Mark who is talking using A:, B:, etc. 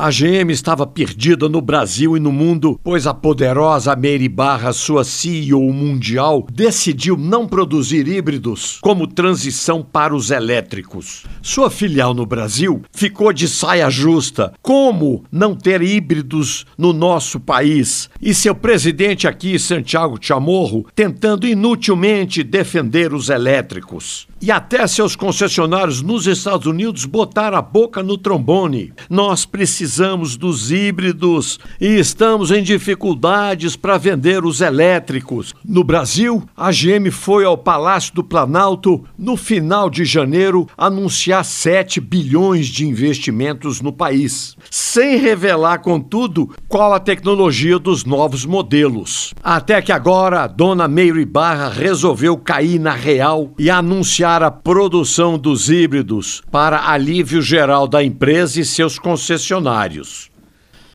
A: A GM estava perdida no Brasil e no mundo, pois a poderosa Mary Barra, sua CEO mundial, decidiu não produzir híbridos como transição para os elétricos. Sua filial no Brasil ficou de saia justa. Como não ter híbridos no nosso país? E seu presidente aqui, Santiago Chamorro, tentando inutilmente defender os elétricos. E até seus concessionários nos Estados Unidos botaram a boca no trombone. Nós precisamos dos híbridos e estamos em dificuldades para vender os elétricos. No Brasil, a GM foi ao Palácio do Planalto no final de janeiro anunciar 7 bilhões de investimentos no país, sem revelar, contudo, qual a tecnologia dos novos modelos. Até que agora a dona Mary Barra resolveu cair na real e anunciar a produção dos híbridos para alívio geral da empresa e seus concessionários.